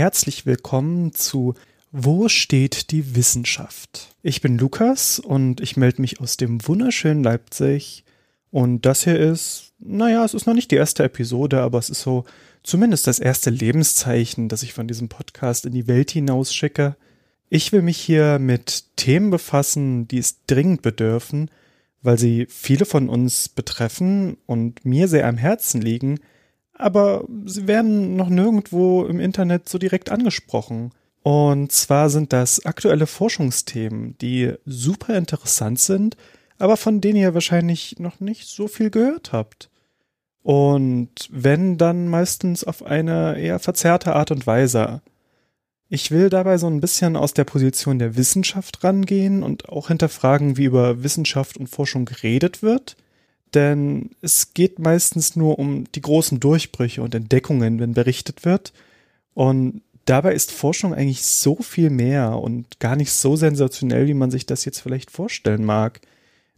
herzlich willkommen zu Wo steht die Wissenschaft? Ich bin Lukas und ich melde mich aus dem wunderschönen Leipzig und das hier ist, naja, es ist noch nicht die erste Episode, aber es ist so zumindest das erste Lebenszeichen, das ich von diesem Podcast in die Welt hinaus schicke. Ich will mich hier mit Themen befassen, die es dringend bedürfen, weil sie viele von uns betreffen und mir sehr am Herzen liegen, aber sie werden noch nirgendwo im Internet so direkt angesprochen. Und zwar sind das aktuelle Forschungsthemen, die super interessant sind, aber von denen ihr wahrscheinlich noch nicht so viel gehört habt. Und wenn, dann meistens auf eine eher verzerrte Art und Weise. Ich will dabei so ein bisschen aus der Position der Wissenschaft rangehen und auch hinterfragen, wie über Wissenschaft und Forschung geredet wird. Denn es geht meistens nur um die großen Durchbrüche und Entdeckungen, wenn berichtet wird. Und dabei ist Forschung eigentlich so viel mehr und gar nicht so sensationell, wie man sich das jetzt vielleicht vorstellen mag.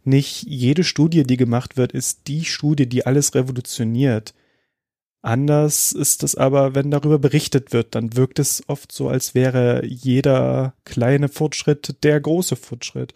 Nicht jede Studie, die gemacht wird, ist die Studie, die alles revolutioniert. Anders ist es aber, wenn darüber berichtet wird, dann wirkt es oft so, als wäre jeder kleine Fortschritt der große Fortschritt.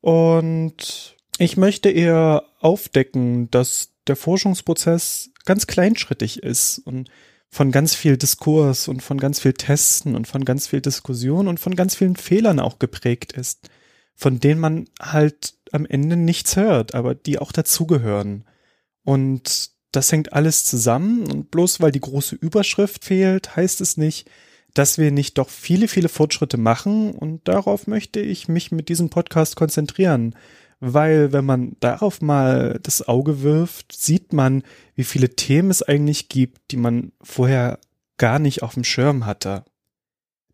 Und ich möchte eher aufdecken, dass der Forschungsprozess ganz kleinschrittig ist und von ganz viel Diskurs und von ganz viel Testen und von ganz viel Diskussion und von ganz vielen Fehlern auch geprägt ist, von denen man halt am Ende nichts hört, aber die auch dazugehören. Und das hängt alles zusammen und bloß weil die große Überschrift fehlt, heißt es nicht, dass wir nicht doch viele, viele Fortschritte machen und darauf möchte ich mich mit diesem Podcast konzentrieren. Weil wenn man darauf mal das Auge wirft, sieht man, wie viele Themen es eigentlich gibt, die man vorher gar nicht auf dem Schirm hatte.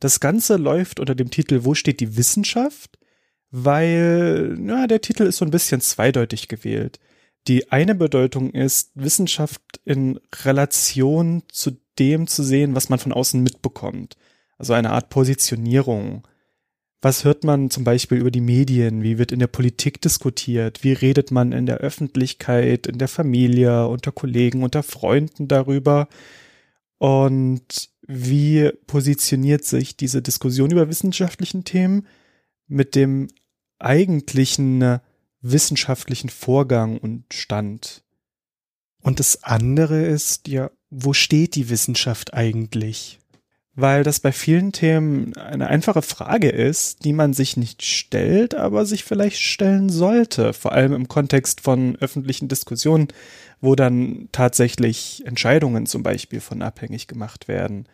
Das Ganze läuft unter dem Titel Wo steht die Wissenschaft? Weil, ja, der Titel ist so ein bisschen zweideutig gewählt. Die eine Bedeutung ist, Wissenschaft in Relation zu dem zu sehen, was man von außen mitbekommt. Also eine Art Positionierung. Was hört man zum Beispiel über die Medien? Wie wird in der Politik diskutiert? Wie redet man in der Öffentlichkeit, in der Familie, unter Kollegen, unter Freunden darüber? Und wie positioniert sich diese Diskussion über wissenschaftlichen Themen mit dem eigentlichen wissenschaftlichen Vorgang und Stand. Und das andere ist, ja, wo steht die Wissenschaft eigentlich? Weil das bei vielen Themen eine einfache Frage ist, die man sich nicht stellt, aber sich vielleicht stellen sollte, vor allem im Kontext von öffentlichen Diskussionen, wo dann tatsächlich Entscheidungen zum Beispiel von abhängig gemacht werden.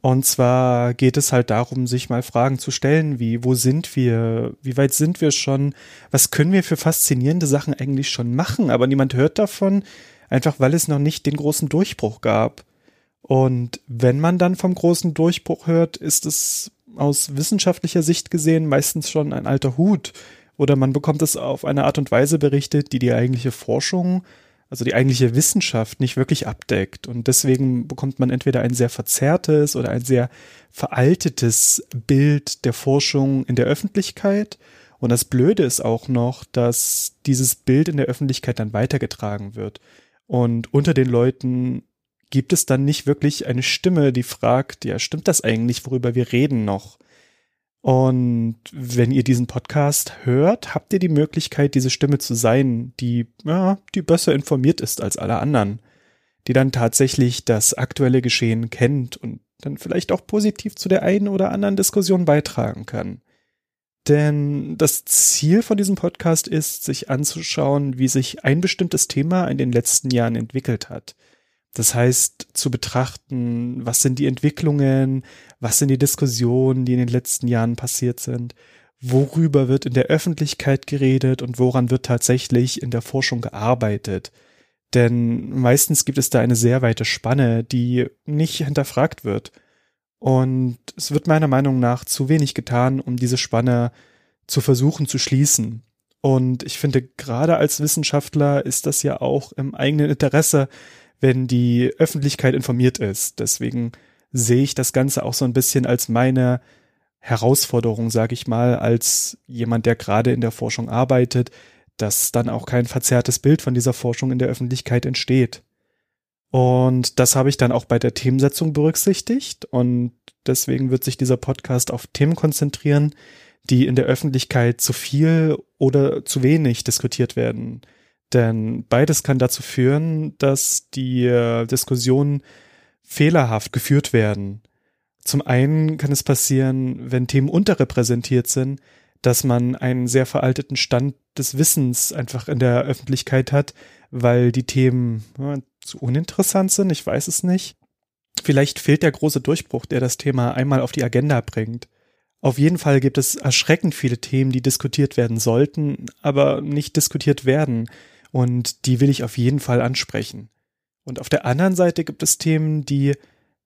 Und zwar geht es halt darum, sich mal Fragen zu stellen, wie, wo sind wir? Wie weit sind wir schon? Was können wir für faszinierende Sachen eigentlich schon machen? Aber niemand hört davon, einfach weil es noch nicht den großen Durchbruch gab. Und wenn man dann vom großen Durchbruch hört, ist es aus wissenschaftlicher Sicht gesehen meistens schon ein alter Hut. Oder man bekommt es auf eine Art und Weise berichtet, die die eigentliche Forschung also die eigentliche Wissenschaft nicht wirklich abdeckt. Und deswegen bekommt man entweder ein sehr verzerrtes oder ein sehr veraltetes Bild der Forschung in der Öffentlichkeit. Und das Blöde ist auch noch, dass dieses Bild in der Öffentlichkeit dann weitergetragen wird. Und unter den Leuten gibt es dann nicht wirklich eine Stimme, die fragt, ja, stimmt das eigentlich, worüber wir reden noch? Und wenn ihr diesen Podcast hört, habt ihr die Möglichkeit, diese Stimme zu sein, die, ja, die besser informiert ist als alle anderen, die dann tatsächlich das aktuelle Geschehen kennt und dann vielleicht auch positiv zu der einen oder anderen Diskussion beitragen kann. Denn das Ziel von diesem Podcast ist, sich anzuschauen, wie sich ein bestimmtes Thema in den letzten Jahren entwickelt hat das heißt, zu betrachten, was sind die Entwicklungen, was sind die Diskussionen, die in den letzten Jahren passiert sind, worüber wird in der Öffentlichkeit geredet und woran wird tatsächlich in der Forschung gearbeitet. Denn meistens gibt es da eine sehr weite Spanne, die nicht hinterfragt wird. Und es wird meiner Meinung nach zu wenig getan, um diese Spanne zu versuchen zu schließen. Und ich finde, gerade als Wissenschaftler ist das ja auch im eigenen Interesse, wenn die Öffentlichkeit informiert ist. Deswegen sehe ich das Ganze auch so ein bisschen als meine Herausforderung, sage ich mal, als jemand, der gerade in der Forschung arbeitet, dass dann auch kein verzerrtes Bild von dieser Forschung in der Öffentlichkeit entsteht. Und das habe ich dann auch bei der Themensetzung berücksichtigt. Und deswegen wird sich dieser Podcast auf Themen konzentrieren, die in der Öffentlichkeit zu viel oder zu wenig diskutiert werden. Denn beides kann dazu führen, dass die äh, Diskussionen fehlerhaft geführt werden. Zum einen kann es passieren, wenn Themen unterrepräsentiert sind, dass man einen sehr veralteten Stand des Wissens einfach in der Öffentlichkeit hat, weil die Themen ja, zu uninteressant sind, ich weiß es nicht. Vielleicht fehlt der große Durchbruch, der das Thema einmal auf die Agenda bringt. Auf jeden Fall gibt es erschreckend viele Themen, die diskutiert werden sollten, aber nicht diskutiert werden. Und die will ich auf jeden Fall ansprechen. Und auf der anderen Seite gibt es Themen, die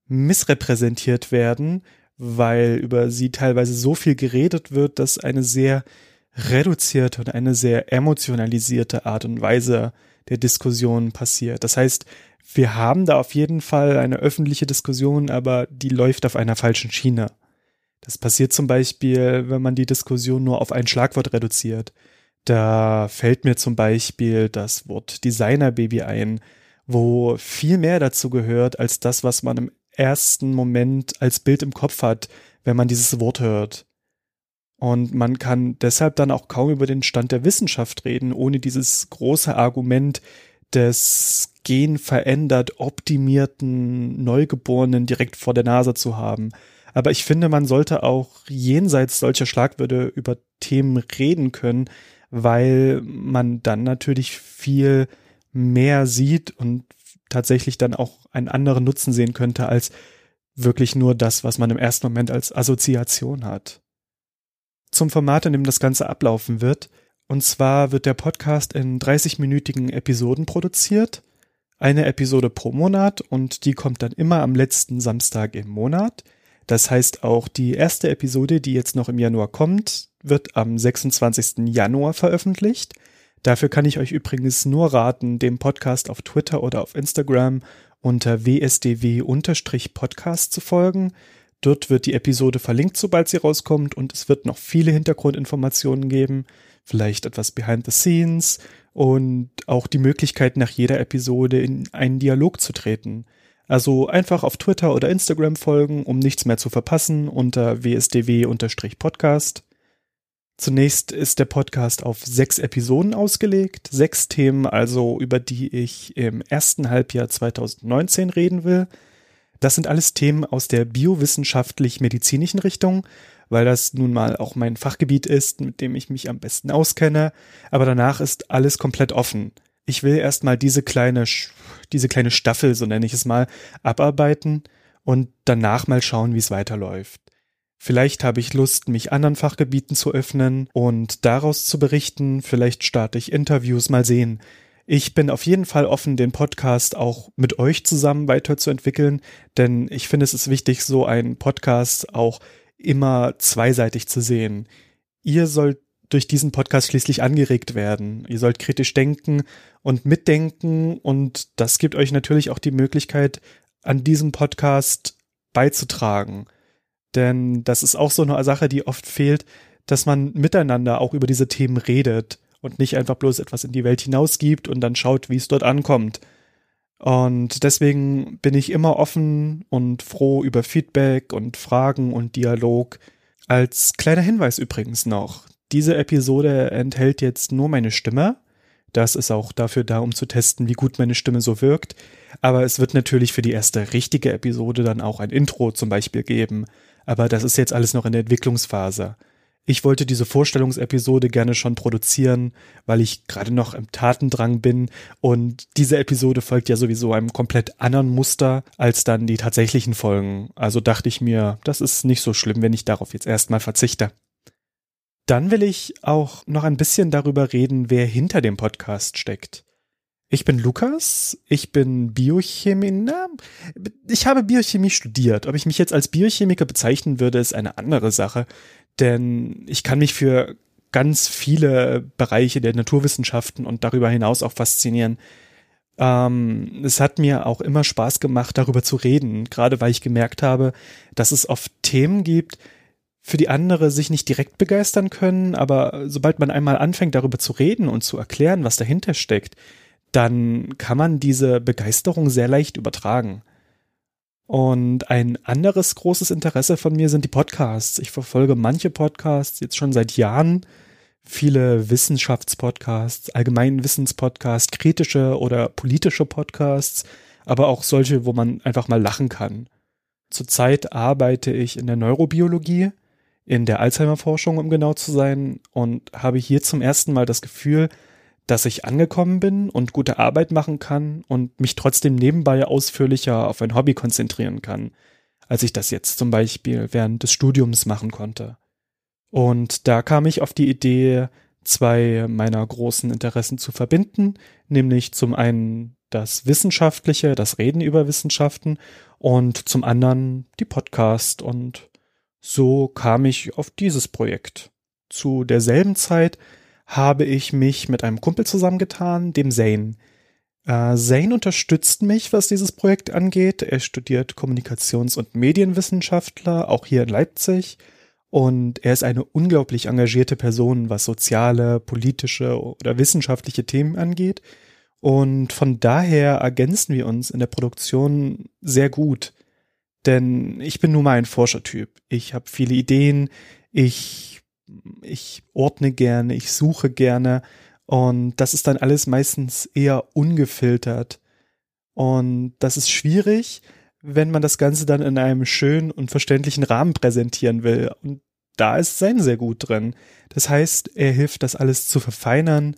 missrepräsentiert werden, weil über sie teilweise so viel geredet wird, dass eine sehr reduzierte und eine sehr emotionalisierte Art und Weise der Diskussion passiert. Das heißt, wir haben da auf jeden Fall eine öffentliche Diskussion, aber die läuft auf einer falschen Schiene. Das passiert zum Beispiel, wenn man die Diskussion nur auf ein Schlagwort reduziert. Da fällt mir zum Beispiel das Wort Designerbaby ein, wo viel mehr dazu gehört als das, was man im ersten Moment als Bild im Kopf hat, wenn man dieses Wort hört. Und man kann deshalb dann auch kaum über den Stand der Wissenschaft reden, ohne dieses große Argument des genverändert optimierten Neugeborenen direkt vor der Nase zu haben. Aber ich finde, man sollte auch jenseits solcher Schlagwörter über Themen reden können, weil man dann natürlich viel mehr sieht und tatsächlich dann auch einen anderen Nutzen sehen könnte als wirklich nur das, was man im ersten Moment als Assoziation hat. Zum Format, in dem das Ganze ablaufen wird. Und zwar wird der Podcast in 30-minütigen Episoden produziert. Eine Episode pro Monat und die kommt dann immer am letzten Samstag im Monat. Das heißt, auch die erste Episode, die jetzt noch im Januar kommt, wird am 26. Januar veröffentlicht. Dafür kann ich euch übrigens nur raten, dem Podcast auf Twitter oder auf Instagram unter wsdw-podcast zu folgen. Dort wird die Episode verlinkt, sobald sie rauskommt und es wird noch viele Hintergrundinformationen geben, vielleicht etwas behind the scenes und auch die Möglichkeit, nach jeder Episode in einen Dialog zu treten. Also einfach auf Twitter oder Instagram folgen, um nichts mehr zu verpassen unter wsdw-podcast. Zunächst ist der Podcast auf sechs Episoden ausgelegt, sechs Themen also, über die ich im ersten Halbjahr 2019 reden will. Das sind alles Themen aus der biowissenschaftlich-medizinischen Richtung, weil das nun mal auch mein Fachgebiet ist, mit dem ich mich am besten auskenne. Aber danach ist alles komplett offen. Ich will erstmal diese kleine diese kleine Staffel, so nenne ich es mal, abarbeiten und danach mal schauen, wie es weiterläuft. Vielleicht habe ich Lust, mich anderen Fachgebieten zu öffnen und daraus zu berichten. Vielleicht starte ich Interviews, mal sehen. Ich bin auf jeden Fall offen, den Podcast auch mit euch zusammen weiterzuentwickeln, denn ich finde es ist wichtig, so einen Podcast auch immer zweiseitig zu sehen. Ihr sollt durch diesen Podcast schließlich angeregt werden. Ihr sollt kritisch denken und mitdenken und das gibt euch natürlich auch die Möglichkeit, an diesem Podcast beizutragen. Denn das ist auch so eine Sache, die oft fehlt, dass man miteinander auch über diese Themen redet und nicht einfach bloß etwas in die Welt hinausgibt und dann schaut, wie es dort ankommt. Und deswegen bin ich immer offen und froh über Feedback und Fragen und Dialog. Als kleiner Hinweis übrigens noch, diese Episode enthält jetzt nur meine Stimme. Das ist auch dafür da, um zu testen, wie gut meine Stimme so wirkt. Aber es wird natürlich für die erste richtige Episode dann auch ein Intro zum Beispiel geben. Aber das ist jetzt alles noch in der Entwicklungsphase. Ich wollte diese Vorstellungsepisode gerne schon produzieren, weil ich gerade noch im Tatendrang bin und diese Episode folgt ja sowieso einem komplett anderen Muster als dann die tatsächlichen Folgen. Also dachte ich mir, das ist nicht so schlimm, wenn ich darauf jetzt erstmal verzichte. Dann will ich auch noch ein bisschen darüber reden, wer hinter dem Podcast steckt. Ich bin Lukas, ich bin Biochemie, na, ich habe Biochemie studiert. Ob ich mich jetzt als Biochemiker bezeichnen würde, ist eine andere Sache, denn ich kann mich für ganz viele Bereiche der Naturwissenschaften und darüber hinaus auch faszinieren. Ähm, es hat mir auch immer Spaß gemacht, darüber zu reden, gerade weil ich gemerkt habe, dass es oft Themen gibt, für die andere sich nicht direkt begeistern können, aber sobald man einmal anfängt, darüber zu reden und zu erklären, was dahinter steckt, dann kann man diese Begeisterung sehr leicht übertragen. Und ein anderes großes Interesse von mir sind die Podcasts. Ich verfolge manche Podcasts jetzt schon seit Jahren, viele Wissenschaftspodcasts, allgemeinen Wissenspodcasts, kritische oder politische Podcasts, aber auch solche, wo man einfach mal lachen kann. Zurzeit arbeite ich in der Neurobiologie, in der Alzheimer-Forschung, um genau zu sein, und habe hier zum ersten Mal das Gefühl, dass ich angekommen bin und gute Arbeit machen kann und mich trotzdem nebenbei ausführlicher auf ein Hobby konzentrieren kann, als ich das jetzt zum Beispiel während des Studiums machen konnte. Und da kam ich auf die Idee, zwei meiner großen Interessen zu verbinden, nämlich zum einen das Wissenschaftliche, das Reden über Wissenschaften und zum anderen die Podcast und so kam ich auf dieses Projekt. Zu derselben Zeit habe ich mich mit einem Kumpel zusammengetan, dem Zane. Äh, Zane unterstützt mich, was dieses Projekt angeht. Er studiert Kommunikations- und Medienwissenschaftler, auch hier in Leipzig. Und er ist eine unglaublich engagierte Person, was soziale, politische oder wissenschaftliche Themen angeht. Und von daher ergänzen wir uns in der Produktion sehr gut. Denn ich bin nun mal ein Forschertyp. Ich habe viele Ideen. Ich ich ordne gerne, ich suche gerne und das ist dann alles meistens eher ungefiltert. Und das ist schwierig, wenn man das Ganze dann in einem schönen und verständlichen Rahmen präsentieren will. Und da ist sein sehr gut drin. Das heißt, er hilft, das alles zu verfeinern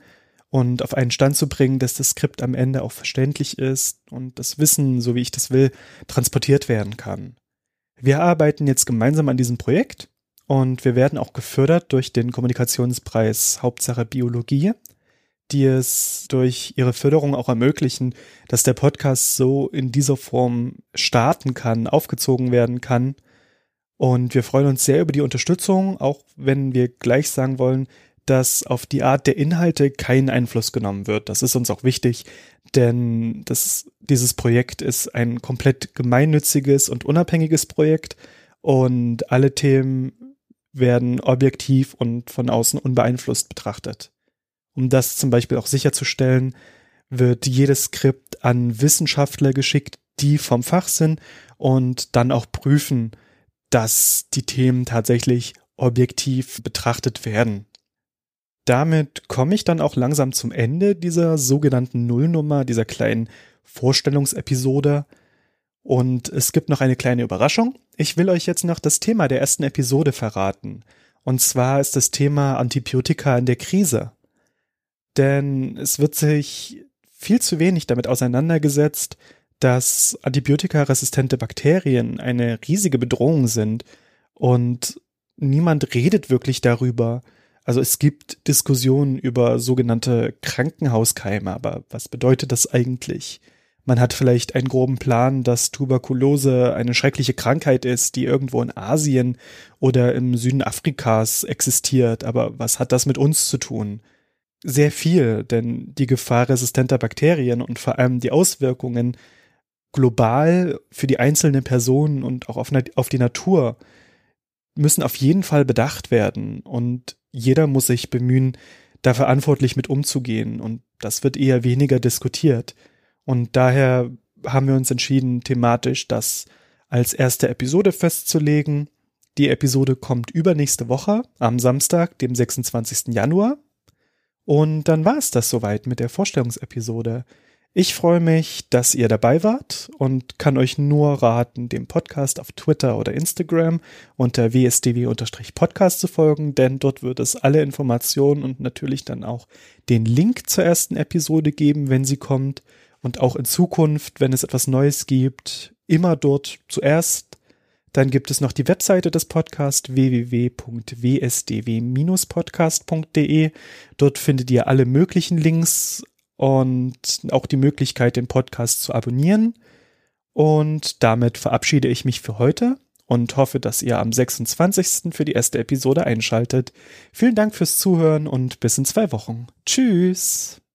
und auf einen Stand zu bringen, dass das Skript am Ende auch verständlich ist und das Wissen, so wie ich das will, transportiert werden kann. Wir arbeiten jetzt gemeinsam an diesem Projekt und wir werden auch gefördert durch den Kommunikationspreis Hauptsache Biologie, die es durch ihre Förderung auch ermöglichen, dass der Podcast so in dieser Form starten kann, aufgezogen werden kann. Und wir freuen uns sehr über die Unterstützung, auch wenn wir gleich sagen wollen, dass auf die Art der Inhalte kein Einfluss genommen wird. Das ist uns auch wichtig, denn das, dieses Projekt ist ein komplett gemeinnütziges und unabhängiges Projekt und alle Themen werden objektiv und von außen unbeeinflusst betrachtet. Um das zum Beispiel auch sicherzustellen, wird jedes Skript an Wissenschaftler geschickt, die vom Fach sind und dann auch prüfen, dass die Themen tatsächlich objektiv betrachtet werden. Damit komme ich dann auch langsam zum Ende dieser sogenannten Nullnummer, dieser kleinen Vorstellungsepisode. Und es gibt noch eine kleine Überraschung. Ich will euch jetzt noch das Thema der ersten Episode verraten. Und zwar ist das Thema Antibiotika in der Krise. Denn es wird sich viel zu wenig damit auseinandergesetzt, dass antibiotikaresistente Bakterien eine riesige Bedrohung sind und niemand redet wirklich darüber. Also es gibt Diskussionen über sogenannte Krankenhauskeime, aber was bedeutet das eigentlich? Man hat vielleicht einen groben Plan, dass Tuberkulose eine schreckliche Krankheit ist, die irgendwo in Asien oder im Süden Afrikas existiert. Aber was hat das mit uns zu tun? Sehr viel, denn die Gefahr resistenter Bakterien und vor allem die Auswirkungen global für die einzelne Person und auch auf die Natur müssen auf jeden Fall bedacht werden. Und jeder muss sich bemühen, da verantwortlich mit umzugehen. Und das wird eher weniger diskutiert. Und daher haben wir uns entschieden, thematisch das als erste Episode festzulegen. Die Episode kommt übernächste Woche am Samstag, dem 26. Januar. Und dann war es das soweit mit der Vorstellungsepisode. Ich freue mich, dass ihr dabei wart und kann euch nur raten, dem Podcast auf Twitter oder Instagram unter wsdw-podcast zu folgen, denn dort wird es alle Informationen und natürlich dann auch den Link zur ersten Episode geben, wenn sie kommt und auch in Zukunft, wenn es etwas Neues gibt, immer dort zuerst. Dann gibt es noch die Webseite des Podcasts www.wsdw-podcast.de. Dort findet ihr alle möglichen Links und auch die Möglichkeit, den Podcast zu abonnieren. Und damit verabschiede ich mich für heute und hoffe, dass ihr am 26. für die erste Episode einschaltet. Vielen Dank fürs Zuhören und bis in zwei Wochen. Tschüss.